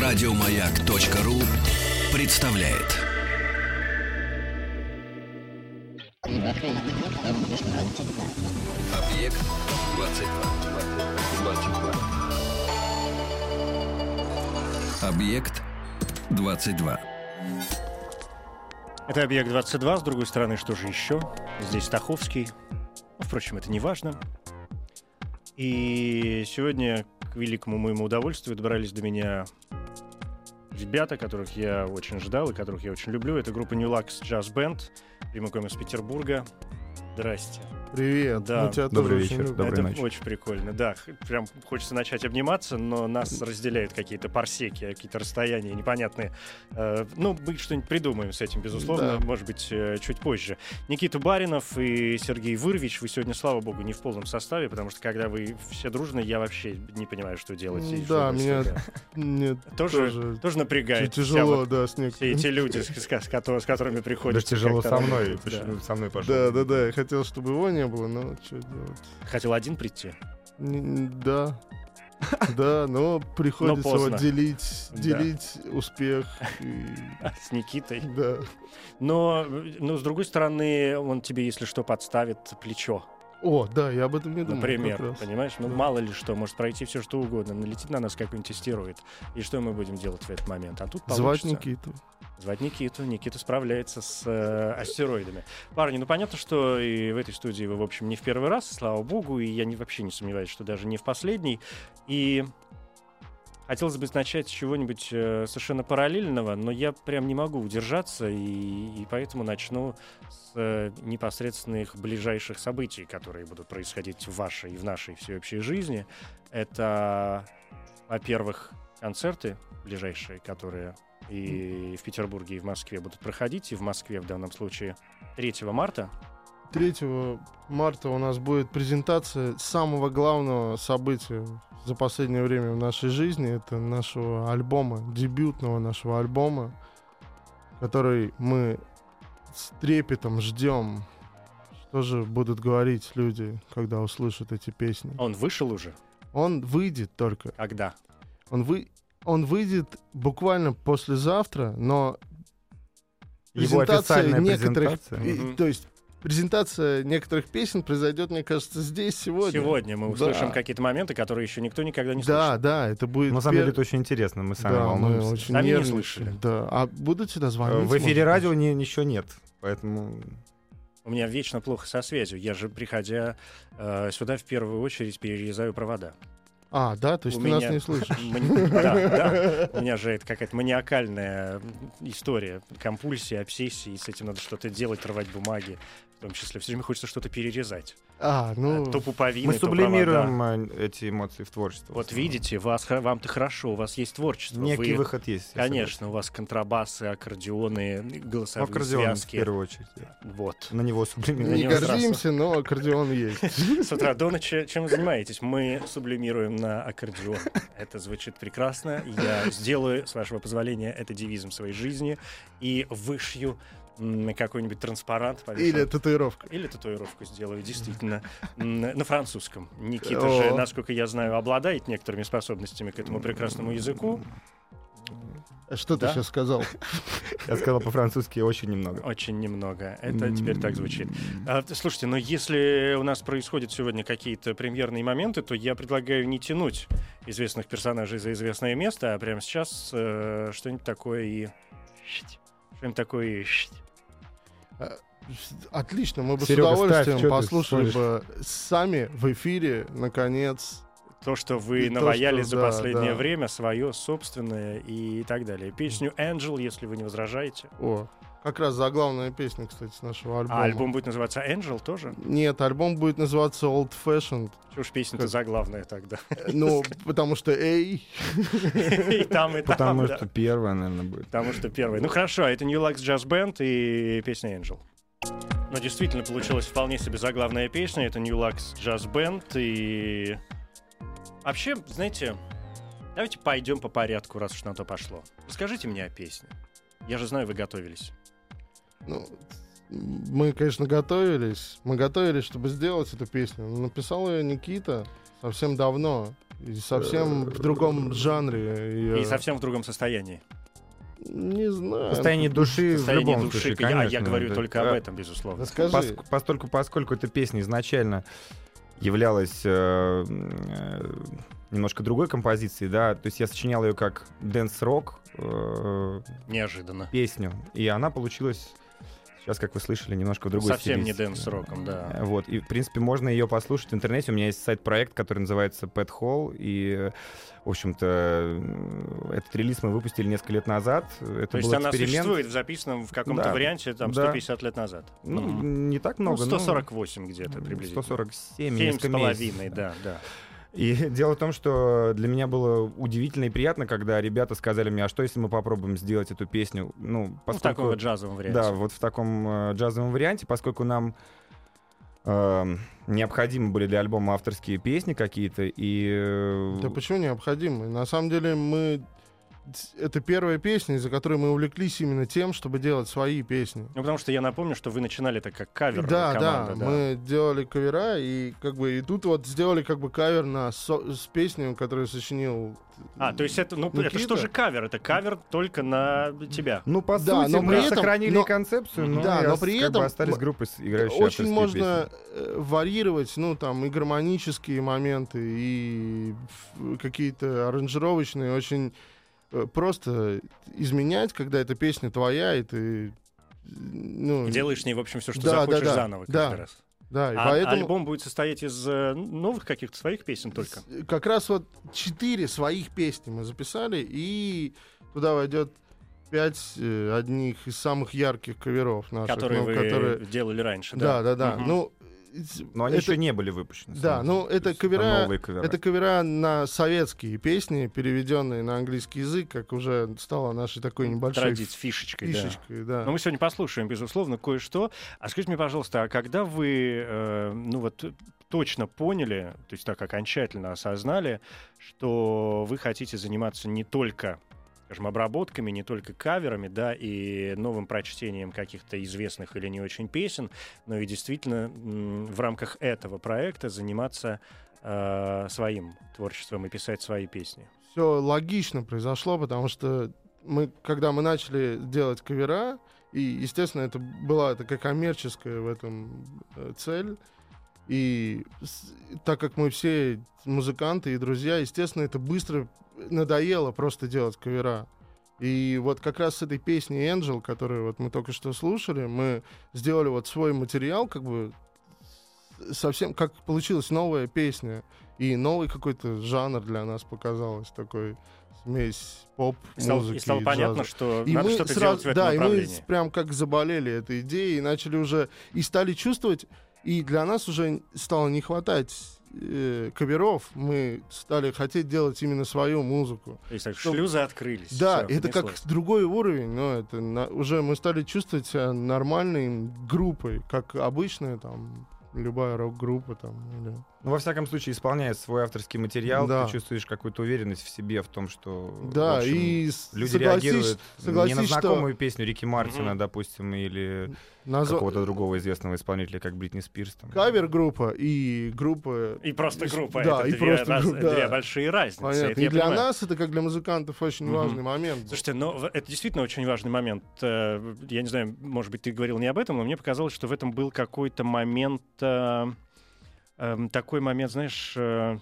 Радиомаяк.ру представляет. Объект 22. 22. Объект 22. Это «Объект-22», с другой стороны, что же еще? Здесь Таховский. Впрочем, это не важно. И сегодня, к великому моему удовольствию, добрались до меня ребята, которых я очень ждал и которых я очень люблю. Это группа New Lux Jazz Band, прямиком из Петербурга. Здрасте. Привет. Да. Мы тебя Добрый тоже очень вечер. любим. Доброй это ночи. очень прикольно, да. Прям хочется начать обниматься, но нас разделяют какие-то парсеки, какие-то расстояния непонятные. Э, ну, мы что-нибудь придумаем с этим, безусловно, Да. может быть, э, чуть позже. Никита Баринов и Сергей Вырвич, вы сегодня, слава богу, не в полном составе, потому что когда вы все дружные, я вообще не понимаю, что делать. Да, меня. Нет, тоже, тоже тоже напрягает. тяжело, вот да, с нек- все эти люди, с, с- с кото- с которыми Даже приходится. тяжело со мной. да. со мной пошел. Да, да, да, хотел, чтобы его не было, но что делать? Хотел один прийти. Н- Да. Да, но приходится поздно. вот делить, Да. делить успех. и- С Никитой. Да. Но, но, с другой стороны, он тебе, если что, подставит плечо, О, да, я об этом не думал. например. Понимаешь? Ну, Да. мало ли что, может пройти все что угодно, налетит на нас какой-нибудь астероид. И что мы будем делать в этот момент? А тут Звать получится. Никиту. Звать Никиту. Никита справляется с э, астероидами. Парни, ну понятно, что и в этой студии вы, в общем, не в первый раз, слава богу, и я не, вообще не сомневаюсь, что даже не в последний. И хотелось бы начать с чего-нибудь э, совершенно параллельного, но я прям не могу удержаться, и, и поэтому начну с э, непосредственных ближайших событий, которые будут происходить в вашей и в нашей всеобщей жизни. Это, во-первых, концерты ближайшие, которые и в Петербурге, и в Москве будут проходить, и в Москве в данном случае 3 марта. 3 марта у нас будет презентация самого главного события за последнее время в нашей жизни. Это нашего альбома, дебютного нашего альбома, который мы с трепетом ждем. Что же будут говорить люди, когда услышат эти песни? Он вышел уже? Он выйдет только. Когда? Он, вы... он выйдет буквально послезавтра, но Его презентация официальная некоторых... презентация. и-. То есть презентация некоторых песен произойдет, мне кажется, здесь сегодня. Сегодня мы услышим Да. какие-то моменты, которые еще никто никогда не Да, слышал. да, это будет... На самом пер- деле это очень интересно, мы сами да, мы волнуемся. очень Сами не нервничаем. слышали. Да. А будут сюда звонить? В эфире может радио быть? не, ничего нет, поэтому У меня вечно плохо со связью. Я же, приходя э, сюда, в первую очередь перерезаю провода. А, да, то есть У ты нас меня- не слышишь. Мани- Да, да. У меня же это какая-то маниакальная история, компульсия, обсессии, с этим надо что-то делать, рвать бумаги. В том числе все время хочется что-то перерезать. А, ну... то пуповины, мы провода. сублимируем э, эти эмоции в творчество. Вот видите, вас, вам-то хорошо, у вас есть творчество. Некий Вы- выход есть. Конечно, у вас контрабасы, аккордеоны, голосовые Аккордеон в связки. первую очередь. да. Вот. На него Не сублимируем. сразу. гордимся, но аккордеон есть. С утра до ночи чем вы занимаетесь? Мы сублимируем на аккордеон. Это звучит прекрасно. Я сделаю, с вашего позволения, это девизом своей жизни и вышью какой-нибудь транспарант. повешу. Или татуировка. Или татуировку сделаю, действительно, на французском. Никита О. же, насколько я знаю, обладает некоторыми способностями к этому прекрасному языку. А Что ты сейчас сказал? Я сказал по-французски очень немного. Очень немного. Это теперь так звучит. А, слушайте, но если у нас происходят сегодня какие-то премьерные моменты, то я предлагаю не тянуть известных персонажей за известное место, а прямо сейчас э, что-нибудь такое и... Что-нибудь такое и... Отлично, мы бы Серега, с удовольствием ставь, послушали бы сами в эфире, наконец. То, что вы И то, наваяли что- за да, последнее да. время, свое собственное и так далее. Песню «Angel», если вы не возражаете. О, как раз заглавная песня, кстати, с нашего альбома. А альбом будет называться «Angel» тоже? Нет, альбом будет называться Old Fashioned. Чего ж песня-то Как- заглавная тогда? Ну, потому что эй, И там, и там, Потому да. что первая, наверное, будет. Потому что первый. Ну хорошо, это New Lux Jazz Band и песня Angel. Но действительно получилась вполне себе заглавная песня. Это New Lux Jazz Band. И вообще, знаете, давайте пойдем по порядку, раз уж на то пошло. Расскажите мне о песне. Я же знаю, вы готовились. Ну, мы, конечно, готовились. Мы готовились, чтобы сделать эту песню. Но написал ее Никита совсем давно. И совсем в другом жанре. И совсем в другом состоянии. Не знаю. Состояние души в Состояние любом души. случае, я- конечно. я говорю Да. только об А, этом, безусловно. Расскажи. Пос- Поскольку, поскольку эта песня изначально являлась э, э, немножко другой композицией, да, то есть я сочинял ее как dance-rock э, Неожиданно. песню, и она получилась сейчас, как вы слышали, немножко в другой Совсем не стилистике. дэнс-роком, да. Вот, и, в принципе, можно ее послушать в интернете. У меня есть сайт-проект, который называется Pet Hall, и, в общем-то, этот релиз мы выпустили несколько лет назад. Это То есть она эксперимент. существует в записанном в каком-то Да. варианте там Да. 150 лет назад. Ну, Мгм. не так Ну, много, но- 148 где-то приблизительно. 147, Семь с несколько месяцев. половиной, да, да. И дело в том, что для меня было удивительно и приятно, когда ребята сказали мне, а что если мы попробуем сделать эту песню, ну, Ну, в поскольку... таком вот джазовом варианте. Да, вот в таком э, джазовом варианте, поскольку нам э, необходимы были для альбома авторские песни какие-то, и... э, Да почему необходимо? На самом деле мы... Это первая песня, из-за которой мы увлеклись именно тем, чтобы делать свои песни. Ну, потому что я напомню, что вы начинали это как кавер да, команда, да, мы делали кавера, и как бы и тут вот сделали как бы кавер на со- с песней, которую сочинил. А, то есть это, ну, это Никита. что же кавер? Это кавер только на тебя. Ну, по Да, сути, но мы при этом- сохранили но- концепцию, но, Да, и но при как бы этом остались м- группы, играющие Очень можно песни. э, варьировать, ну, там, и гармонические моменты, и какие-то аранжировочные, очень просто изменять, когда эта песня твоя, и ты... Ну, Делаешь с ней, в общем, все, что Да, захочешь да, да, заново каждый да. раз. Да, и А поэтому... альбом будет состоять из э, новых каких-то своих песен только? Как раз вот четыре своих песни мы записали, и туда войдет пять э, одних из самых ярких каверов наших. которые ну, вы которые- делали раньше, Да, да, да. Мгм. Ну, Но они это- еще не были выпущены. Да, ну, То это кавера- новые кавера. Это кавера на советские песни, переведенные на английский язык, как уже стало нашей такой небольшой Традиция, фишечкой, да. фишечкой. Да. Но мы сегодня послушаем, безусловно, кое-что. А скажите мне, пожалуйста, а когда вы, э, ну вот, точно поняли, то есть так окончательно осознали, что вы хотите заниматься не только скажем, обработками, не только каверами, да, и новым прочтением каких-то известных или не очень песен, но и действительно в рамках этого проекта заниматься э, своим творчеством и писать свои песни. Все логично произошло, потому что мы, когда мы начали делать кавера, и, естественно, это была такая коммерческая в этом э, цель, и так как мы все музыканты и друзья, естественно, это быстро надоело просто делать кавера. И вот как раз с этой песней Angel, которую вот мы только что слушали, мы сделали вот свой материал, как бы совсем как получилась новая песня. И новый какой-то жанр для нас показалось, такой смесь поп, музыки и стало и понятно, джаза. что И надо мы что-то сразу- делать в да, и мы прям как заболели этой идеей и начали уже и стали чувствовать, и для нас уже стало не хватать э, каверов, мы стали хотеть делать именно свою музыку. То есть так, что- шлюзы открылись. Да, всё, это как другой уровень, но это на- уже мы стали чувствовать себя нормальной группой, как обычная там любая рок-группа там или Ну, во всяком случае, исполняя свой авторский материал, Да. ты чувствуешь какую-то уверенность в себе, в том, что да в общем, и люди согласись- реагируют не на что знакомую песню Рики Мартина, Мгм. допустим, или назва- какого-то другого известного исполнителя, как Бритни Спирс. Там. кавер-группа и группа И просто группа. да, это и две, просто раз- группа, да. две большие разницы. Понятно. это И для понимаю. нас это, как для музыкантов, очень Мгм. важный момент. Слушайте, но в- это действительно очень важный момент. Э, Я не знаю, может быть, ты говорил не об этом, но мне показалось, что в этом был какой-то момент, эм, такой момент, знаешь, э,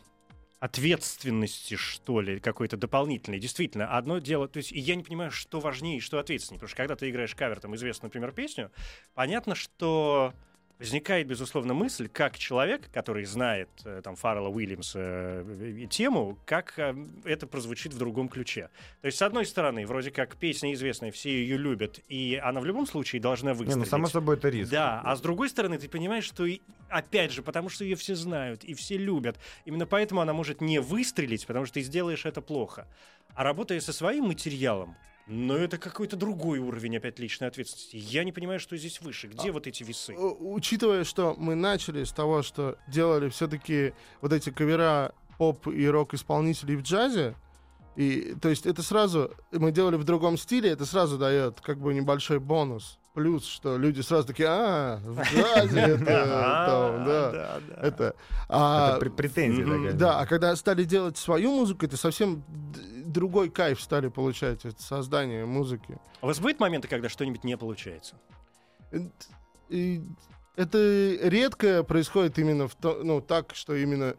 ответственности, что ли, какой-то дополнительной. Действительно, одно дело, то есть я не понимаю, что важнее что ответственнее, потому что когда ты играешь кавер, там, известную, например, песню, понятно, что возникает, безусловно, мысль, как человек, который знает э, там Фаррелла Уильямса э, и тему, как э, это прозвучит в другом ключе. То есть, с одной стороны, вроде как песня известная, все ее любят, и она в любом случае должна Не, выстрелить. ну, само собой, это риск. Да, а с другой стороны, ты понимаешь, что и, опять же, потому что ее все знают и все любят, именно поэтому она может не выстрелить, потому что ты сделаешь это плохо. А работая со своим материалом, но это какой-то другой уровень опять личной ответственности. Я не понимаю, что здесь выше. Где вот эти весы? Э, Учитывая, что мы начали с того, что делали все-таки вот эти кавера поп и рок-исполнителей в джазе, и, то есть это сразу, мы делали в другом стиле, это сразу дает как бы небольшой бонус. плюс, что люди сразу такие, а, в джазе это, там, да, да, да. это. А, Это пр- претензия Мгм. такая. да, а когда стали делать свою музыку, это совсем другой кайф стали получать от создания музыки. У вас бывают моменты, когда что-нибудь не получается? Это редко происходит именно в то, ну, так, что именно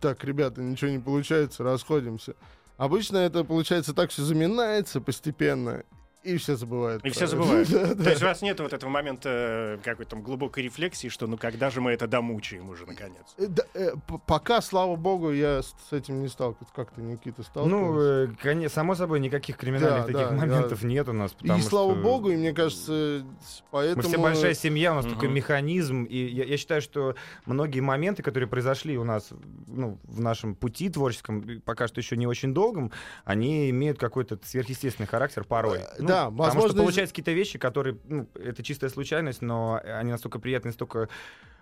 так, ребята, ничего не получается, расходимся. Обычно это получается так, все заминается постепенно, и все забывают. И все забывают. Да, То да. есть у вас нет вот этого момента э, какой-то там глубокой рефлексии, что ну когда же мы это домучаем уже наконец? Э, да, э, пока, слава богу, я с с этим не сталкиваюсь. Как ты, Никита, Ну, сталкивался? э, коне- само собой, никаких криминальных Да, таких да, моментов нет у нас. и слава что богу, и мне кажется, поэтому... Мы все большая семья, у нас такой механизм. И я, я считаю, что многие моменты, которые произошли у нас ну, в нашем пути творческом, пока что еще не очень долгом, они имеют какой-то сверхъестественный характер порой. Ну, да, Потому что возможно, получаются какие-то вещи, которые, ну, это чистая случайность, но они настолько приятные, настолько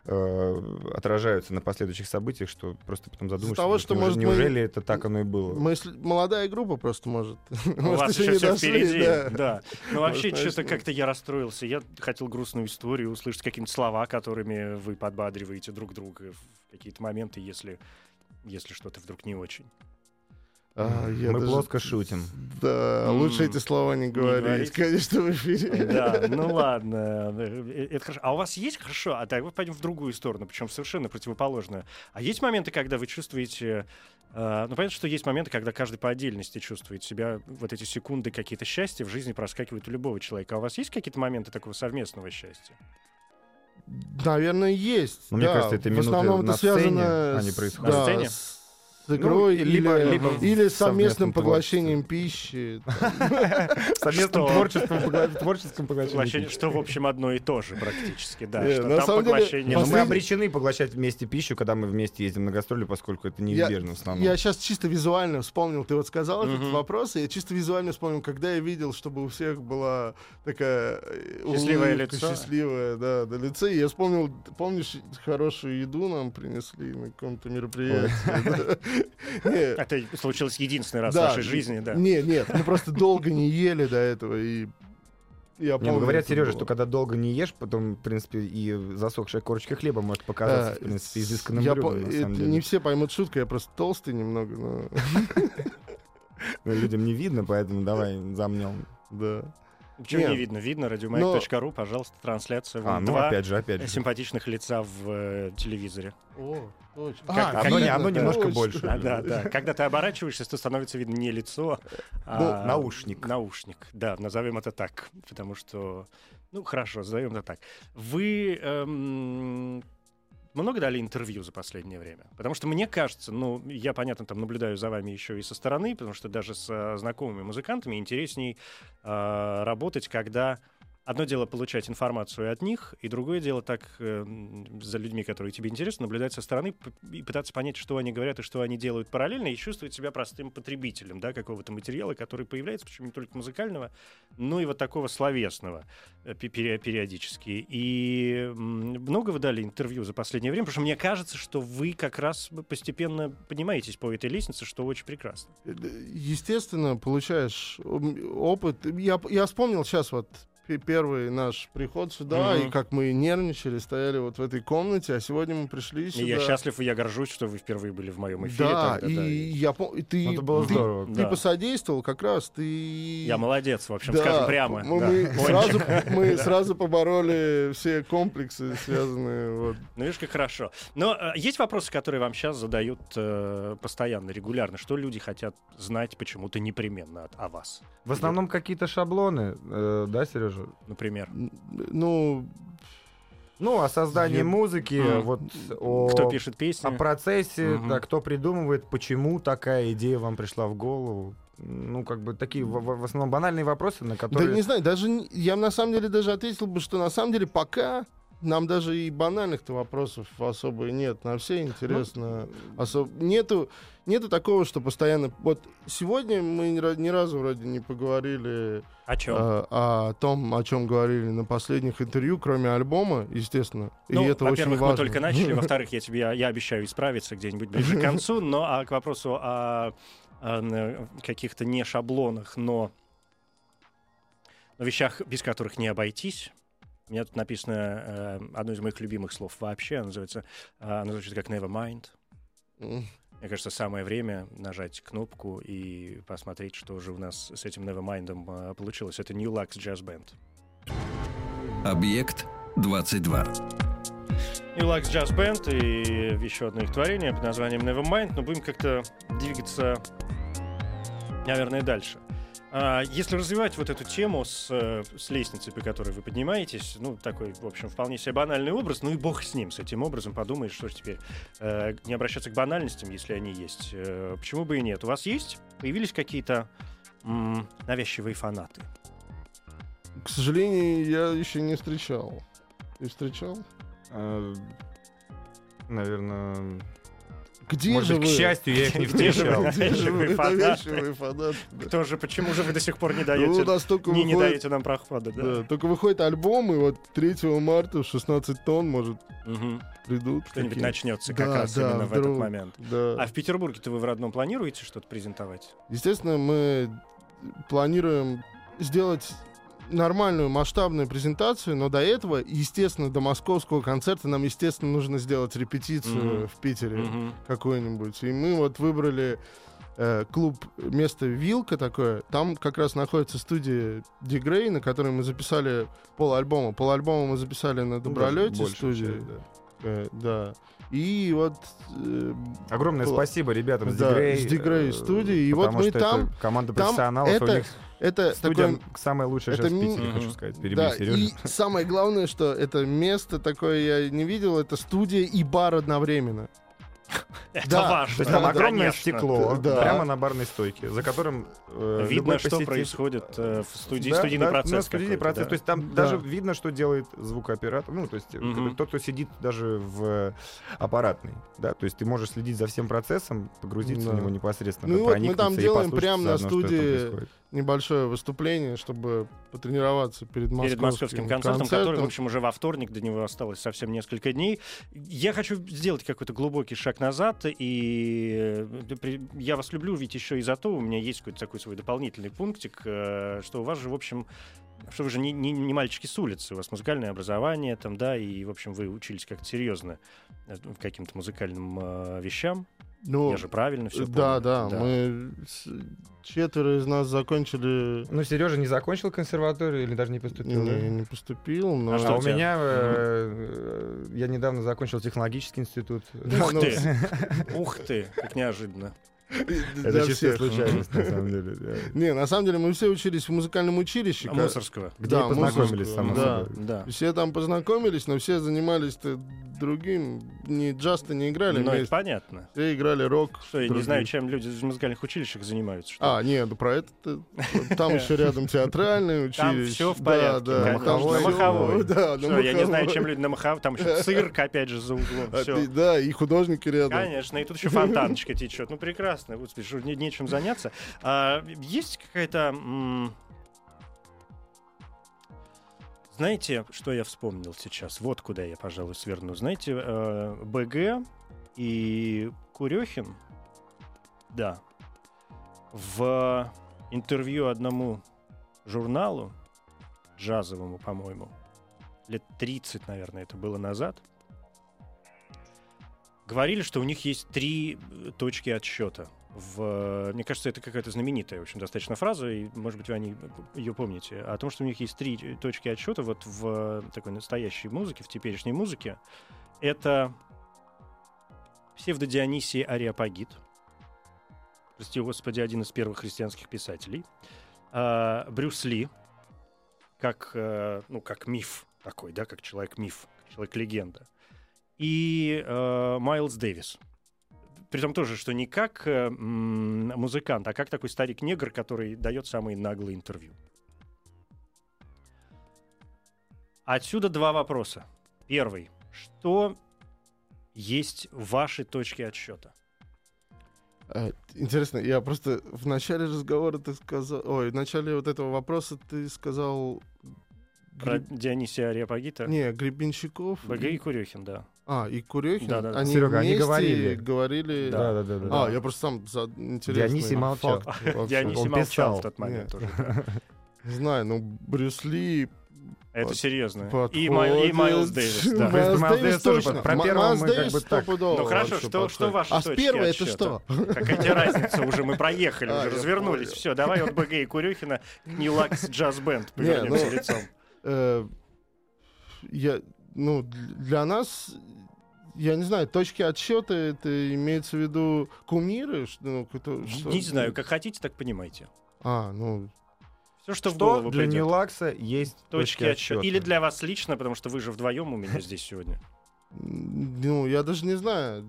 э, отражаются на последующих событиях, что просто потом задумаешься, того, что, неужели- может, мы- неужели это так оно и было? Мы молодая группа просто может. У вас еще все дошли, впереди. да. Да. Ну вообще что-то как-то я расстроился. Я хотел грустную историю, услышать какие-нибудь слова, которыми вы подбадриваете друг друга в какие-то моменты, если если что-то вдруг не очень. А, я Мы даже- плоско шутим. Да, М, лучше эти слова не говорить, говорить? конечно, в эфире. Да, ну ладно, э, это хорошо. А у вас есть хорошо? А так мы пойдем в другую сторону, причем совершенно противоположную. А есть моменты, когда вы чувствуете, э, ну понятно, что есть моменты, когда каждый по отдельности чувствует себя, вот эти секунды какие-то счастья в жизни проскакивают у любого человека. А у вас есть какие-то моменты такого совместного счастья? Наверное, есть. Но мне да. кажется, это В основном на это связано сцене, они с, происходят. да, На сцене? с с игрой Ну, либо- или, либо или совместным поглощением пищи. Совместным творческим поглощением. Поглощение, что, в общем, одно и то же практически, да. На там самом деле, мы обречены поглощать вместе пищу, когда мы вместе ездим на гастроли, поскольку это неизбежно в основном. Я сейчас чисто визуально вспомнил, ты вот сказал этот вопрос, и я чисто визуально вспомнил, когда я видел, чтобы у всех была такая э, Счастливое лицо. счастливое, да, на лице. И я вспомнил, помнишь, хорошую еду нам принесли на каком-то мероприятии. Не, Это случилось единственный раз в вашей жизни, да. Не, нет, мы просто долго не ели до этого, и я Не, помню. ну говорят, Сережа, было. что когда долго не ешь, потом, в принципе, и засохшая корочка хлеба может показаться, А, в принципе, изысканным я блюдом, по- на это самом Не деле. все поймут шутку, я просто толстый немного, но Ну, Людям не видно, поэтому давай замнем. да. Почему не видно? Видно, радиомаяк.ру, пожалуйста, трансляция. А, ну два опять же, опять же. симпатичных лица в э, телевизоре. О, точно. Как- одно не- видно, одно да. немножко Точно. больше. А, да, да. Когда ты оборачиваешься, то становится видно не лицо, а Ну, наушник. Наушник, да, назовем это так, потому что, ну, хорошо, назовем это так. Вы эм, много дали интервью за последнее время? Потому что мне кажется, ну, я, понятно, там наблюдаю за вами еще и со стороны, потому что даже с знакомыми музыкантами интересней э, работать, когда Одно дело получать информацию от них, и другое дело так э, за людьми, которые тебе интересны, наблюдать со стороны и пытаться понять, что они говорят и что они делают параллельно, и чувствовать себя простым потребителем да, какого-то материала, который появляется, причем не только музыкального, но и вот такого словесного э, периодически. И много вы дали интервью за последнее время, потому что мне кажется, что вы как раз постепенно поднимаетесь по этой лестнице, что очень прекрасно. Естественно, получаешь опыт. Я, я вспомнил сейчас вот пе- первый наш приход сюда, Мгм. и как мы нервничали, стояли вот в этой комнате, а сегодня мы пришли И сюда. я счастлив, и я горжусь, что вы впервые были в моем эфире. Да, тогда, и да, и я пом- и ты, Ну, это было ты, здорово. ты Да. посодействовал как раз, ты... Я молодец, в общем, Да, скажем прямо. Мы, да. мы сразу, мы сразу побороли все комплексы, связанные вот. Ну, видишь, как хорошо. Но э, есть вопросы, которые вам сейчас задают э, постоянно, регулярно. Что люди хотят знать почему-то непременно от, о вас, В основном какие-то шаблоны, э, да, Сережа? Например? Ну, Ну, о создании Я- музыки, Мгм. вот о, Кто пишет песни? о процессе, Мгм. да, кто придумывает, почему такая идея вам пришла в голову. Ну, как бы такие в, в- основном банальные вопросы, на которые... Да не знаю, даже я на самом деле даже ответил бы, что на самом деле пока нам даже и банальных-то вопросов особо нет. На все интересно. Особ- Нету, нету такого, что постоянно... Вот сегодня мы ни, ра- ни разу вроде не поговорили О чем? э, о том, о чем говорили на последних интервью, кроме альбома, естественно. Ну, и это очень во-первых, мы важно. только начали, во-вторых, я тебе я, я обещаю исправиться где-нибудь ближе к концу, но а к вопросу о, о, каких-то не шаблонах, но вещах, без которых не обойтись. У меня тут написано э, одно из моих любимых слов вообще. Оно называется, э, оно звучит как never mind. М. Мне кажется, самое время нажать кнопку и посмотреть, что же у нас с этим Nevermind э, получилось. Это New Lux Jazz Band. Объект 22. New Lux Jazz Band и еще одно их творение под названием Nevermind. Но будем как-то двигаться, наверное, дальше. А, Если развивать вот эту тему с, э, с лестницей, по которой вы поднимаетесь, ну, такой, в общем, вполне себе банальный образ, ну и бог с ним, с этим образом, подумаешь, что ж теперь, э, не обращаться к банальностям, если они есть. Э, почему бы и нет? У вас есть? Появились какие-то м, навязчивые фанаты? К сожалению, я еще не встречал. Ты встречал? Э, Наверное... Где Может же быть, к вы? счастью, я их не встречал. вы? Где же вы, Навязчивые фанаты. навязчивые фанаты? да. Кто же, почему же вы до сих пор не Ну, даете, у нас только не, даете нам прохода? Да. Да, только выходит альбом, и вот 3 марта в 16 тонн, может, придут. Что-нибудь начнется как раз именно в этот момент. А в Петербурге-то вы в родном планируете что-то презентовать? Естественно, мы планируем сделать нормальную масштабную презентацию, но до этого, естественно, до московского концерта нам, естественно, нужно сделать репетицию Мгм. в Питере Мгм. какую-нибудь. И мы вот выбрали э, клуб место Вилка такое. Там как раз находится студия Дигрей, на которой мы записали пол альбома. Пол альбома мы записали на Добролете Большую студии. часть, да. Э, да. И вот э, Огромное Было- спасибо ребятам с Да, Дигрей. с Дигрей э, студии. И вот мы что там- это команда профессионалов, у это- них это студия такое самая лучшая это сейчас в Питере, хочу Мгм. сказать. Перебью Да, Сережу. и самое главное, что это место такое я не видел, это студия и бар одновременно. Это Да, важно. То есть там Да, огромное конечно. стекло Да. прямо на барной стойке, за которым э, Видно, что посетитель- происходит э, в студии, Да, студийный да, процесс. ну, студийный какой-то, процесс. да. То есть там Да. даже видно, что делает звукооператор. Ну, то есть Мгм. тот, кто сидит даже в э, аппаратной. Да, то есть ты можешь следить за всем процессом, погрузиться Да. в него непосредственно. Ну и вот мы там делаем прямо на заодно, что там студии. Небольшое выступление, чтобы потренироваться перед московским, Перед московским концертом, который, в общем, уже во вторник, до него осталось совсем несколько дней. Я хочу сделать какой-то глубокий шаг назад, и э, я вас люблю, ведь еще и за то у меня есть какой-то такой свой дополнительный пунктик, э, что у вас же, в общем, что вы же не, не- не мальчики с улицы, у вас музыкальное образование, там, да, и, в общем, вы учились как-то серьезно э, каким-то музыкальным э, вещам. Ну, я же правильно все да, да, мы с- четверо из нас закончили. Ну, Сережа не закончил консерваторию или даже не Не, поступил? да? не поступил, но А А что у у тебя? меня э, я недавно закончил технологический институт. Да, Ух ну, ты! Ух ты, как неожиданно. Это чистая случайность, на самом деле. да. Не, на самом деле мы все учились в музыкальном училище. А Мусорского. Где Да, познакомились, само да. собой. Да. Все там познакомились, но все занимались другим. Не джаз-то не играли Ну, это вместе. понятно. Все играли рок. Что, я не знаю, чем люди в музыкальных училищах занимаются. Что? А, нет, ну про это там еще рядом театральное училище. Там всё в Да, порядке, да, конечно, там на всё- Маховой. Да, на Что, я не знаю, Маховой. чем люди на Махав... Там еще цирк, опять же, за углом. А ты- Да, и художники рядом. Конечно, и тут еще фонтаночка течет. Ну, прекрасно. Господи, что, не- нечем заняться. А, есть какая-то... м, Знаете, что я вспомнил сейчас? Вот куда я, пожалуй, сверну. Знаете, э, БГ и Курехин, да, в интервью одному журналу, джазовому, по-моему, лет 30, наверное, это было назад, говорили, что у них есть три точки отсчета. В, мне кажется, это какая-то знаменитая, в общем, достаточно фраза, и, может быть, вы они ее помните, о том, что у них есть три э, точки отсчета вот в такой настоящей музыке, в теперешней музыке. Это псевдодионисий Ариапагит, прости господи, один из первых христианских писателей, а, Брюс Ли, как, э, ну, как миф такой, да, как человек-миф, человек-легенда, и э, Майлз Дэвис. Притом тоже, что не как э, музыкант, а как такой старик-негр, который дает самые наглые интервью. Отсюда два вопроса. Первый. Что есть ваши точки отсчета? А, Интересно, я просто в начале разговора ты сказал... Ой, в начале вот этого вопроса ты сказал... Про Греб- Дионисия Ариапагита? Не, Гребенщиков. БГ и Курехин, да. А, и Курехин. Да-да-да. Они Серега, они говорили. говорили... Да. Да, да, да. да. А, я просто сам за интересный Дионисий молчал. факт. Дионисий Он молчал писал. в тот момент Нет. уже. да. Не знаю, ну, Брюс Ли... Это под- серьезно. подходит. И, Май- и Майлз Дэвис, да. Майлз Майлз Дэвис Дэвис тоже точно. про первого Майлз мы как Дэвис бы так. Ну хорошо, что, что ваши А точки первой это отсчета? что? Какая тебе разница? Уже мы проехали, А, уже развернулись. понял. Все, давай от БГ и Курюхина к Нилакс Джаз Бенд Не, повернемся ну, лицом. Э, Я, ну, для нас, я не знаю, точки отсчета, это имеется в виду кумиры? Что, ну, кто- что- Не знаю, как хотите, так понимаете. А, ну, Все, что, в Что голову для придет. Ньюлакса есть Точки отсчета. Или для вас лично, потому что вы же вдвоем у меня здесь сегодня. ну, я даже не знаю.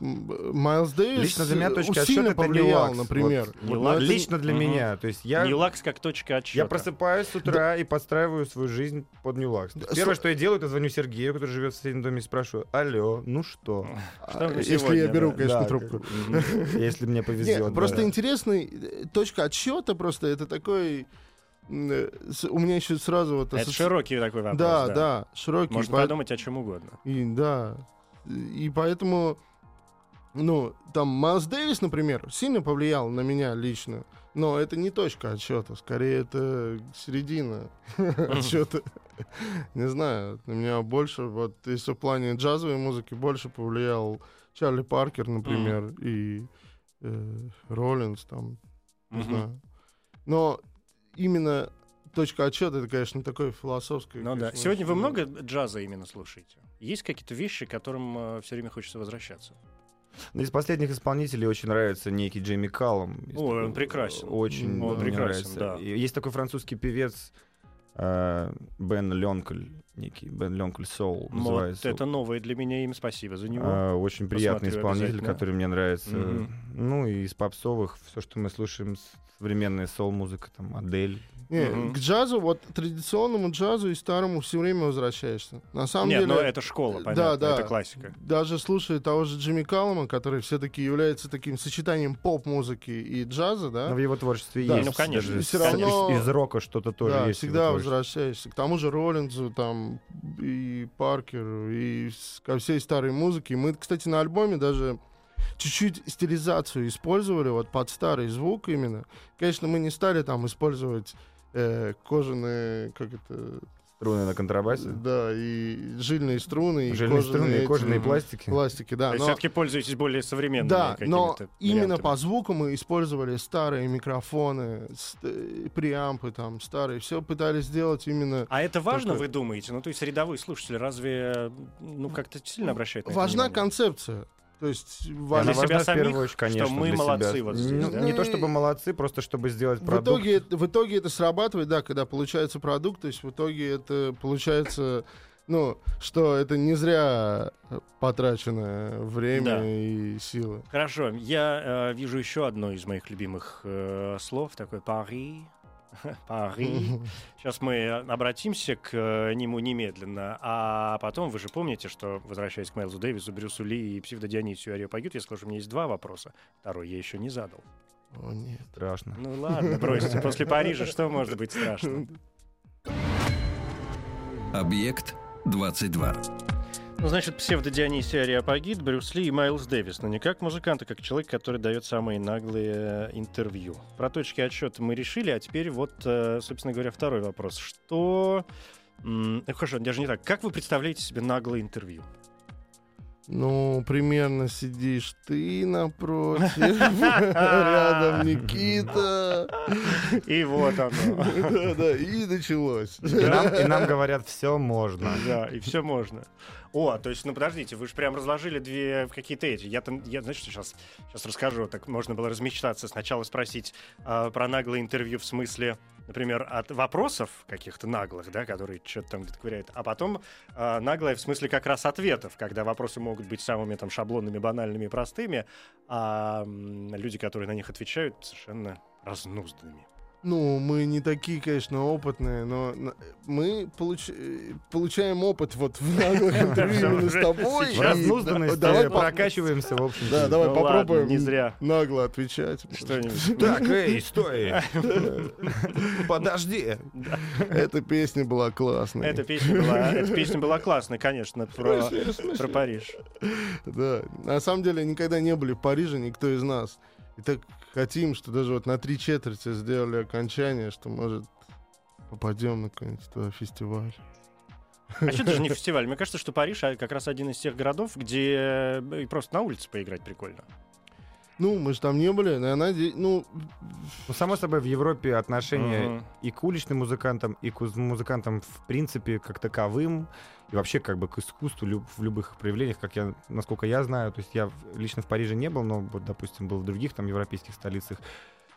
Майлз Дэвис Лично для меня точка сильно отсчета это повлиял, Ньюлакс. например. Вот, вот Но это лично для Мгм. меня. То есть я, Нилакс как точка отсчета. я просыпаюсь с утра и подстраиваю свою жизнь под есть Да, Первое, со- что я делаю, это звоню Сергею, который живет в соседнем доме, и спрашиваю, алло, ну что? А, Если я беру, да? конечно, Да, трубку. как- Если мне Нет, повезет. просто да. интересный э, точка отсчета просто это такой э, с- у меня еще сразу вот Это широкий такой вопрос. да, да, широкий. Можно по- подумать о чем угодно. И, да. И поэтому, ну, там Майлз Дэвис, например, сильно повлиял на меня лично. Но это не точка отсчета, скорее это середина отсчета. Не знаю, на меня больше, вот если в плане джазовой музыки, больше повлиял Чарли Паркер, например, и э, Роллинс, там, не знаю. Но именно точка отсчета, это, конечно, такое философское. Ну да. Сегодня вы много джаза именно слушаете? Есть какие-то вещи, к которым все время хочется возвращаться? Ну, Из последних исполнителей очень нравится некий Джейми Ой, такой, он прекрасен. Очень Он прекрасен, нравится. да. И Есть такой французский певец э, Бен Ленкль, некий Бен Ленкль Соул Вот называется. это новое для меня имя, спасибо за него. А, очень приятный Посмотрю исполнитель, который мне нравится. Мгм. Ну и из попсовых все, что мы слушаем, современная соул-музыка, там Адель. Не, Мгм. к джазу, вот традиционному джазу и старому все время возвращаешься. На самом Нет, деле, но это школа, да, понятно, да. это классика. даже слушая того же Джимми Каллама, который все-таки является таким сочетанием поп-музыки и джаза, да, Но в его творчестве Да, есть. ну, конечно. с- равно- из, из рока что-то тоже да, есть. всегда возвращаешься. К тому же Роллинзу, там, и Паркеру, и ко всей старой музыке. Мы, кстати, на альбоме даже чуть-чуть стилизацию использовали, вот под старый звук именно. Конечно, мы не стали там использовать э, кожаные, как это, Струны на контрабасе. Да, и жильные струны, и Жильные струны и эти, кожаные м, пластики. пластики, да. То есть но- все-таки пользуетесь более современными да, но какими-то именно вариантами. по звуку мы использовали старые микрофоны, ст- преампы там старые, все пытались сделать именно. А это важно, Такой- вы думаете? Ну, то есть рядовые слушатели разве ну как-то сильно обращают на это Важна внимание? концепция. То есть Для важно. себя важна в самих, первую очередь, конечно, что мы для молодцы себя. вот здесь, Ну, да? Не то Ну чтобы молодцы, просто чтобы сделать В продукт. итоге, в итоге это срабатывает, да, когда получается продукт, то есть в итоге это получается, ну, что это не зря потраченное время Да. и силы. Хорошо, я э, вижу еще одно из моих любимых э, слов, такое Пари. Пари. Сейчас мы обратимся к э, нему немедленно, а потом вы же помните, что, возвращаясь к Майлзу Дэвису, Брюсу Ли и псевдо Дионисию Ариопагют, я скажу, что у меня есть два вопроса. Второй я еще не задал. О, нет. Страшно. Ну ладно, бросьте. После Парижа что может быть страшно? Объект 22. Ну, значит, псевдо Дионисий Ариапагит, Брюс Ли и Майлз Дэвис. Но не как музыкант, а как человек, который дает самые наглые э, интервью. Про точки отсчета мы решили, а теперь вот, э, собственно говоря, второй вопрос. Что... ну, Хорошо, даже не так. Как вы представляете себе наглое интервью? Ну, примерно сидишь ты напротив, рядом Никита. И вот оно. Да-да, и началось. И нам, и нам говорят, все можно. Да, и все можно. О, то есть, ну подождите, вы же прям разложили две какие-то эти. Я там, я, знаете, что сейчас, сейчас расскажу. Так можно было размечтаться. Сначала спросить а, про наглое интервью в смысле, например, от вопросов каких-то наглых, да, которые что-то там ковыряют, а потом а, наглое в смысле как раз ответов, когда вопросы могут быть самыми там шаблонными, банальными, простыми, а люди, которые на них отвечают, совершенно разнузданными. Ну, мы не такие, конечно, опытные, но мы получ- получаем опыт вот в наглых интервью именно с тобой. Сейчас. давай прокачиваемся, в общем Да, давай Ну попробуем не зря. нагло отвечать. Что-нибудь. Так, эй, стой! Подожди! Эта песня была классная. Эта песня была, эта песня была классная, конечно, про, про Париж. Да, на самом деле никогда не были в Париже, никто из нас. И так хотим, что даже вот на три четверти сделали окончание, что, может, попадем на какой-нибудь фестиваль. А что это же не фестиваль? Мне кажется, что Париж а, как раз один из тех городов, где э, просто на улице поиграть прикольно. Ну, мы же там не были, но я надеюсь, ну, Ну, само собой, в Европе отношение Мгм. и к уличным музыкантам, и к уз- музыкантам в принципе как таковым, и вообще как бы к искусству люб- в любых их проявлениях, как я, насколько я знаю, то есть я лично в Париже не был, но вот, допустим, был в других там европейских столицах,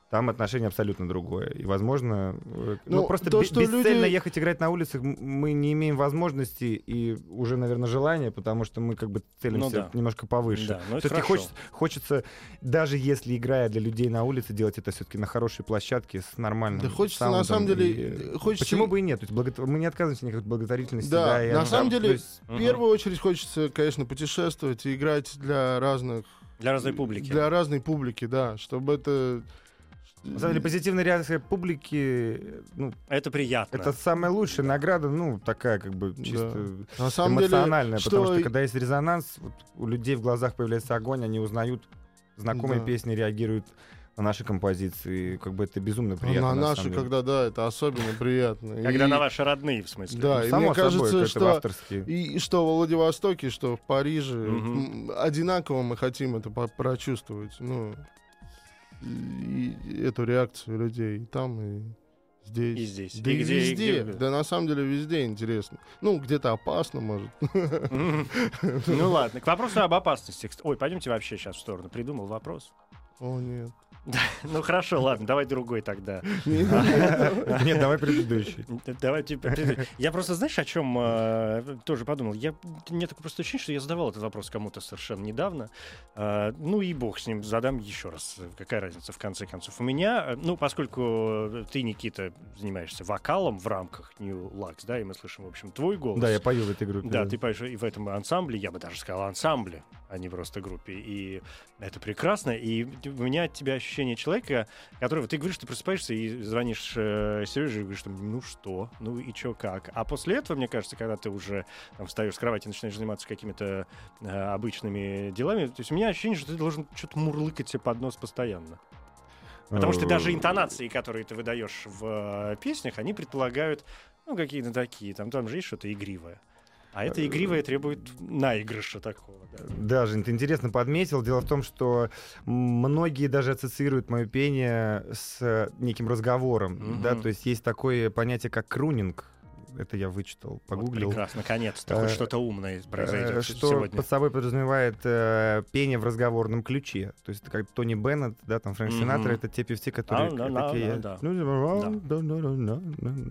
там отношение абсолютно другое. И, возможно, ну, Ну, просто то, что бесцельно люди- ехать играть на улицах мы не имеем возможности и уже, наверное, желания, потому что мы как бы целимся Ну да. немножко повыше. Да, ну Все-таки хочется, хочется, даже если играя для людей на улице, делать это все-таки на хорошей площадке с нормальным Да хочется, на самом деле, и- хочется- Почему бы и нет? То есть благо- Мы не отказываемся никакой благотворительности. Да, и на самом то деле, есть- в первую очередь хочется, конечно, путешествовать и играть для разных... Для разной публики. Для разной публики, да, чтобы это... На самом деле, позитивная реакция публики, ну, Это приятно. это самая лучшая награда, ну, такая как бы Да. чисто На самом деле, эмоциональная, потому что что когда есть резонанс, вот у людей в глазах появляется огонь, они узнают знакомые Да. песни, реагируют на наши композиции, как бы это безумно приятно. на на наши, деле. когда, да, это особенно приятно. Когда И- на ваши родные, в смысле. Да, и Само мне собой, кажется, что авторский. и, что во Владивостоке, что в Париже одинаково мы хотим это прочувствовать. Ну, и, и эту реакцию людей и там, и здесь. И здесь. Да И и, где- и везде. где- Да на самом деле везде интересно. Ну, где-то опасно, может. Ну ладно, к вопросу об опасности. Ой, пойдемте вообще сейчас в сторону. Придумал вопрос. О, нет. Ну хорошо, ладно, давай другой тогда. Нет, давай предыдущий. Д- Давайте. п- Я просто, знаешь, о чем э, тоже подумал? Я, мне такое просто ощущение, что я задавал этот вопрос кому-то совершенно недавно. Э, ну и бог с ним, задам еще раз. Какая разница, в конце концов. У меня, э, ну, поскольку ты, Никита, занимаешься вокалом в рамках New Lux, да, и мы слышим, в общем, твой голос. Да, я пою в этой группе. Да, ты поешь и в этом ансамбле, я бы даже сказал ансамбле, а не просто группе. И это прекрасно. И у меня от тебя ощущение человека, которого ты говоришь, ты просыпаешься и звонишь э, Сереже и говоришь, ну что, ну и чё как. А после этого, мне кажется, когда ты уже там, встаешь с кровати и начинаешь заниматься какими-то э, обычными делами, то есть у меня ощущение, что ты должен что-то мурлыкать себе под нос постоянно. Потому что даже интонации, которые ты выдаешь в э, песнях, они предполагают, ну, какие-то такие, там, там же есть что-то игривое. А это игривое требует наигрыша такого. да. Да, Жень, ты интересно подметил. Дело в том, что многие даже ассоциируют мое пение с неким разговором. Мгм. Да, то есть есть такое понятие, как крунинг. Это я вычитал, Вот погуглил. прекрасно, наконец-то. Э, Хоть что-то умное Э, произойдет что сегодня. под собой подразумевает э, пение в разговорном ключе. То есть это как Тони Беннет, да, там Фрэнк. Синатра, это те певцы, которые такие...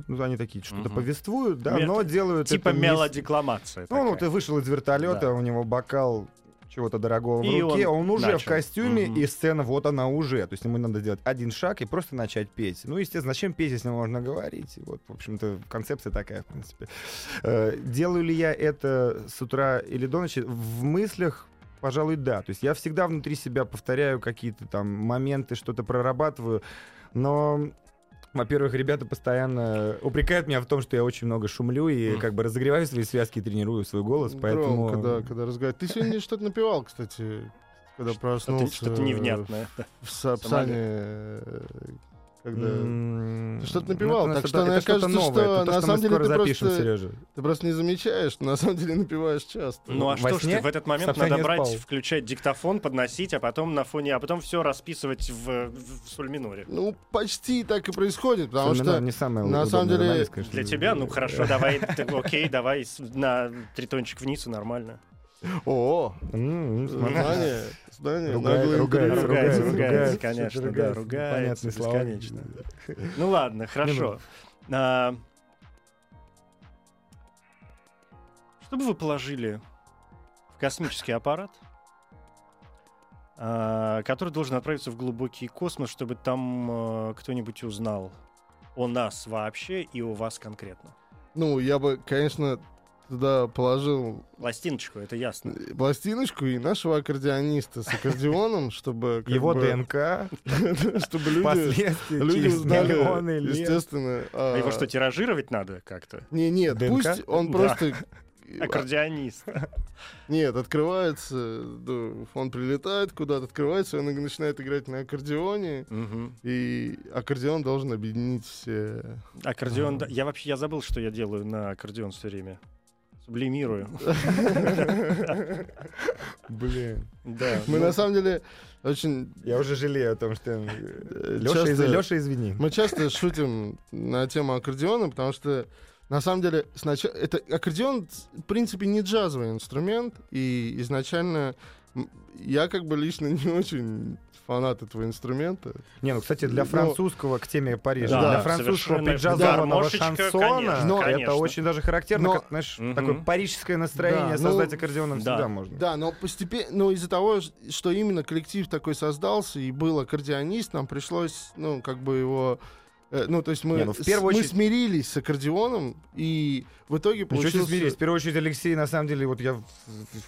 Ну, они такие что-то повествуют, да, но делают Типа мелодикламация. Ну, ты вышел из вертолета, у него бокал чего-то дорогого в И руке, он он, уже в начал. костюме, Мгм. и сцена вот она уже. То есть ему надо сделать один шаг и просто начать петь. Ну, естественно, зачем петь, если можно говорить? Вот, в общем-то, концепция такая, в принципе. Э, Делаю ли я это с утра или до ночи? В мыслях Пожалуй, да. То есть я всегда внутри себя повторяю какие-то там моменты, что-то прорабатываю, но во-первых, ребята постоянно упрекают меня в том, что я очень много шумлю и как бы разогреваю свои связки и тренирую свой голос, поэтому... Громко, да, когда разговаривать. Ты сегодня что-то напевал, кстати, когда проснулся. что-то невнятное. В Сапсане, когда... Ты что-то ну, напевал, это так что мне кажется, новое, что это то, на что самом деле ты запишем, просто- Сережа. Ты просто не замечаешь, но на самом деле напеваешь часто. Ну а Во что ж ты в этот момент совсем надо брать, спал. включать диктофон, подносить, а потом на фоне, а потом все расписывать в, в соль миноре. Ну, почти так и происходит, потому что... не самое на самом деле. Для тебя, ну хорошо, давай, окей, давай на тритончик вниз и нормально. О, смотри. знание, знание, ругается, ругается, ругается, ругается, конечно, да, ругается, бесконечно. Ну ладно, хорошо. А, Что бы вы положили в космический аппарат, а, который должен отправиться в глубокий космос, чтобы там а, кто-нибудь узнал о нас вообще и о вас конкретно? Ну, я бы, конечно, туда положил Пластиночку, это ясно. пластиночку и нашего аккордеониста с аккордеоном, чтобы... Его бы, ДНК, Чтобы люди, люди узнали, лет. естественно... А а, его что, тиражировать надо как-то? Не, нет, ДНК? пусть он Да. просто Аккордеонист. Нет, открывается, он прилетает куда-то, открывается, он начинает играть на аккордеоне, и аккордеон должен объединить все. Аккордеон, да. Я вообще, я забыл, что я делаю на аккордеон все время. Сублимирую. Блин. Да. Мы ну, на самом деле очень... Я уже жалею о том, что... э, Леша, часто- из... Леша, извини. Мы часто шутим на тему аккордеона, потому что на самом деле сначала это аккордеон в принципе не джазовый инструмент, и изначально я как бы лично не очень фанат этого инструмента. Не, ну, кстати, для Ну, французского, к теме Парижа, да, для французского преджазованного Гармошечка, шансона, конечно, но это конечно. очень даже характерно, Но- как, знаешь, Мгм. такое парижское настроение Да, ну, создать аккордеоном да. всегда можно. Да, но постепенно, ну из-за того, что именно коллектив такой создался и был аккордеонист, нам пришлось, ну как бы его, ну то есть мы, Не, ну, в первую мы очередь- смирились с аккордеоном и в итоге Ничего себе получился... смирись. В первую очередь, Алексей, на самом деле, вот я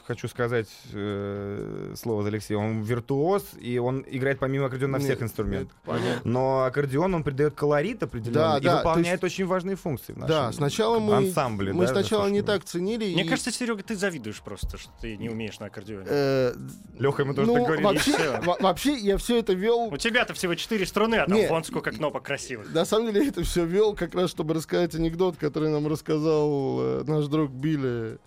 хочу сказать э, слово за Алексея. Он виртуоз, и он играет помимо аккордеона на всех инструментах. Но аккордеон, он придает колорит определенный Да, и да, выполняет то очень важные функции в нашем Да, сначала мы, ансамбле. мы да, сначала не так ценили. Мне и, кажется, Серега, ты завидуешь просто, что ты не умеешь на аккордеоне. э, Леха ему тоже ну, так говорили. вообще, вообще я все это вел У тебя-то всего четыре струны, а там вон сколько кнопок красивых. На самом деле я это все вел как раз, чтобы рассказать анекдот, который нам рассказал э, наш друг Билли.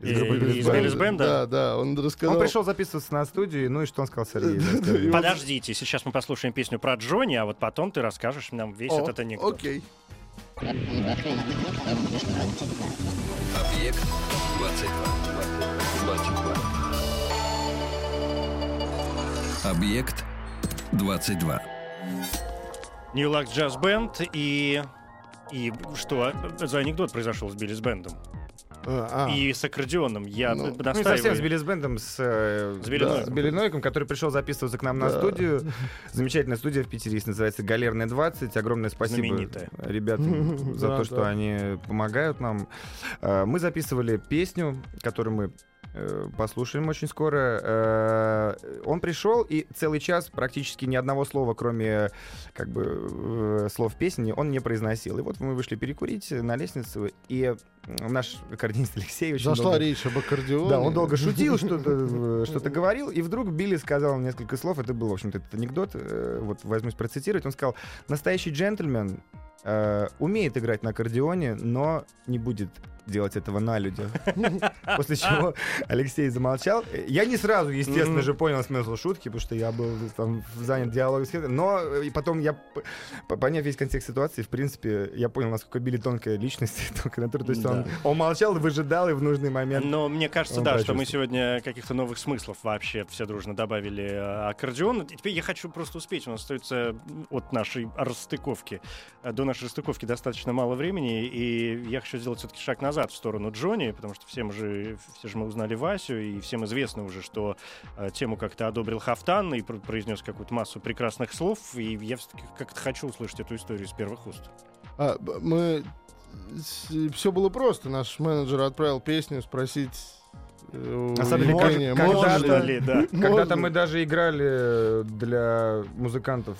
Из группы из Биллис Бенда? Да, да, он рассказал. Он пришел записываться на студию, ну и что он сказал, Сергей? Вот- Подождите, сейчас мы послушаем песню про Джонни, а вот потом ты расскажешь нам весь этот анекдот. Окей. Объект 22. 22. Объект 22. New Lux Jazz Band и... И что за анекдот произошел с Билли с Бендом? А, а. И с аккордеоном. Я Ну, Ну настаиваю. совсем с Билли с Бендом, с, э, С Билли да, Нойком. с Билли Нойком, который пришел записываться к нам на Да. студию. Замечательная студия в Питере есть, называется «Галерная 20». Огромное спасибо Знаменитая. ребятам за Да, то, что да. они помогают нам. Э, Мы записывали песню, которую мы послушаем очень скоро. Э, Он пришел, и целый час практически ни одного слова, кроме как бы э, слов песни, он не произносил. И вот мы вышли перекурить на лестницу, и э, наш аккордеонист Алексей очень Зашла долго- речь об аккордеоне. да, он долго шутил, что-то э, что-то говорил, и вдруг Билли сказал несколько слов. Это был, в общем-то, этот анекдот. э, Вот возьмусь процитировать. Он сказал: настоящий джентльмен э, умеет играть на аккордеоне, но не будет делать этого на людях. После чего Алексей замолчал. Я не сразу, естественно же, понял смысл шутки, потому что я был там занят диалогом с кем-то. Но э, и потом я, поняв весь контекст ситуации, в принципе, я понял, насколько Билли тонкая личность, тонкая натура. То есть он, он молчал выжидал, и в нужный момент Но мне кажется, да, что мы сегодня каких-то новых смыслов вообще все дружно добавили э, аккордеон. И теперь я хочу просто успеть. У нас остается от нашей расстыковки. э, До нашей расстыковки достаточно мало времени. И я хочу сделать все-таки шаг назад в сторону Джонни, потому что все мы же, все же мы узнали Васю, и всем известно уже, что э, тему как-то одобрил Хафтан и пр- произнес какую-то массу прекрасных слов. И я все-таки как-то хочу услышать эту историю с первых уст. А, мы... Все было просто. Наш менеджер отправил песню спросить Особенно как- когда- да. Когда-то мы даже играли для музыкантов.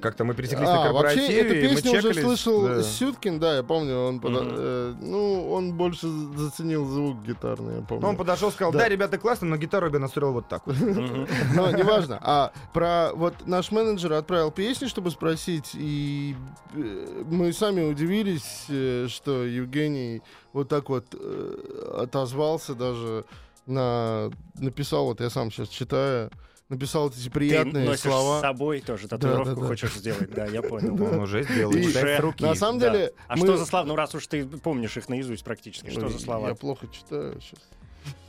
Как-то мы пересеклись на А, вообще, корпоративе, эту и мы песню уже чекались, слышал да. Сюткин, да, я помню, он, Мгм. э, ну, он больше заценил звук гитарный, я помню. Ну, он подошел, сказал, Да. да, ребята, классно, но гитару я бы настроил вот так. Но неважно. А про вот наш менеджер отправил песню, чтобы спросить, и э, мы сами удивились, э, что Евгений вот так вот э, отозвался даже на написал вот я сам сейчас читаю написал вот эти Ты приятные с слова. собой тоже татуировку да, да. хочешь сделать, да, я понял. Он уже сделал, И- читает с Уже- руки. На самом Да. деле, А мы- что за слова? Ну, раз уж ты помнишь их наизусть практически, что за слова? Я плохо читаю сейчас.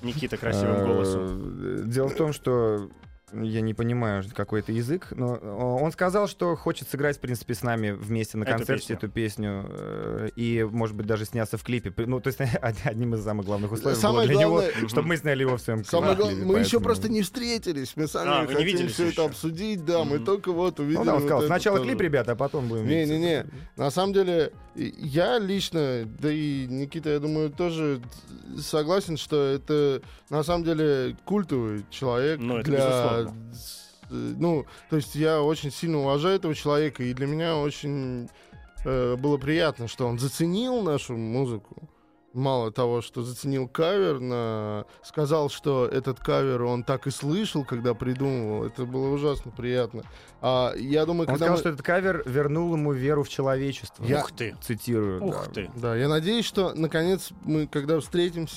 Никита красивым голосом. Э, Дело в том, что я не понимаю, какой это язык, но э, он сказал, что хочет сыграть, в принципе, с нами вместе на Эту концерте песню. эту песню, э, и, может быть, даже сняться в клипе. Ну, то есть одним из самых главных условий Самое было для главное- него, чтобы мы сняли его в своем Самое клипе, главное, мы еще просто не встретились, мы сами А, вы не все это еще? обсудить, да, мы Мгм. только вот увидели. Ну да, он вот сказал, это сначала тоже. клип, ребята, а потом будем видеться». Не-не-не, на самом деле, я лично, да и Никита, я думаю, тоже согласен, что это на самом деле культовый человек Ну, это для... с- Ну, то есть я очень сильно уважаю этого человека, и для меня очень э, было приятно, что он заценил нашу музыку мало того, что заценил кавер, на... сказал, что этот кавер он так и слышал, когда придумывал. Это было ужасно приятно. А я думаю, Он когда сказал, мы- что этот кавер вернул ему веру в человечество. Я- Ух ты. цитирую. Ух да. ты. Да, я надеюсь, что наконец мы, когда встретимся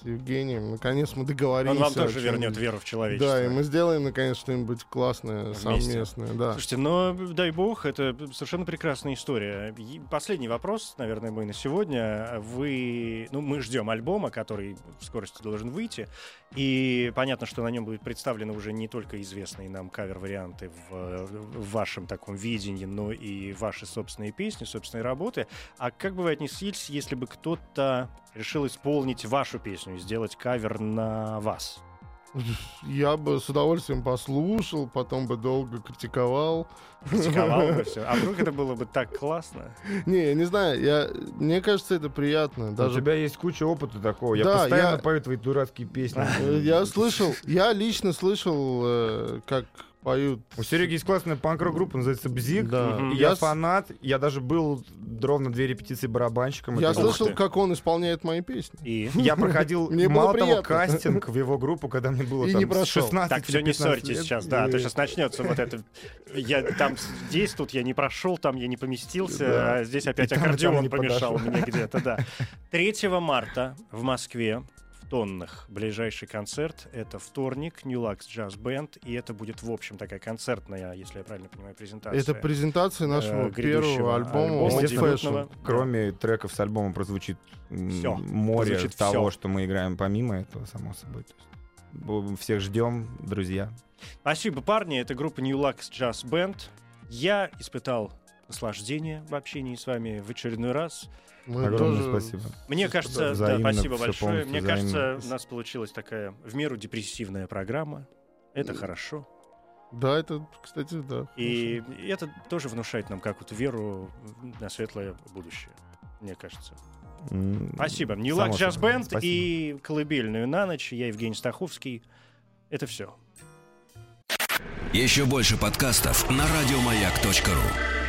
с Евгением, наконец мы договоримся. Он вам тоже вернет веру в человечество. Да, и мы сделаем наконец что-нибудь классное, Вместе. совместное. Да. Слушайте, но дай бог, это совершенно прекрасная история. Последний вопрос, наверное, мой на сегодня. Вы, ну, мы ждем альбома, который в скорости должен выйти, и понятно, что на нем будут представлены уже не только известные нам кавер-варианты в, в вашем таком видении, но и ваши собственные песни, собственные работы. А как бы вы отнеслись, если бы кто-то решил исполнить вашу песню, сделать кавер на вас? Я бы с удовольствием послушал, потом бы долго критиковал. Критиковал бы все. А вдруг это было бы так классно? Не, я не знаю, я, мне кажется, это приятно. У Даже тебя есть куча опыта такого. Я Да, постоянно я- пою твои дурацкие песни. я слышал, я лично слышал, э, как поют. У Сереги есть классная панк-рок-группа, называется Бзик. Да. И Я Я с- фанат. Я даже был ровно две репетиции барабанщиком. Я этой Ух слышал, ты. как он исполняет мои песни. И Я проходил, Мне мало того, кастинг в его группу, когда мне было И там не прошел. 16 Так, все, не 15 ссорьтесь лет. сейчас, да, а то И- сейчас начнется вот это. Я там здесь, тут я не прошел, там я не поместился, Да. а здесь опять И там, и там аккордеон не помешал мне где-то, да. 3 марта в Москве Тоннах ближайший концерт. Это вторник, New Lux Jazz Band, и это будет, в общем, такая концертная, если я правильно понимаю, презентация. Это презентация нашего э, первого альбома альбома. Fashion. Кроме треков с альбома прозвучит м, Всё. море Прозвучит того, всё. что мы играем помимо этого, само собой. Всех ждем, друзья. Спасибо, парни. Это группа New Lux Jazz Band. Я испытал наслаждение в общении с вами в очередной раз. Мы Огромное тоже- спасибо. Мне кажется, да, спасибо большое. Мне взаимно. кажется, у нас получилась такая в меру депрессивная программа. Это хорошо. Да, это, кстати, да. И это тоже внушает нам какую-то веру на светлое будущее, мне кажется. М, Спасибо. New само Luck Jazz собой. Band Спасибо. и колыбельную на ночь. Я Евгений Стаховский. Это все. Еще больше подкастов на радиомаяк.ру.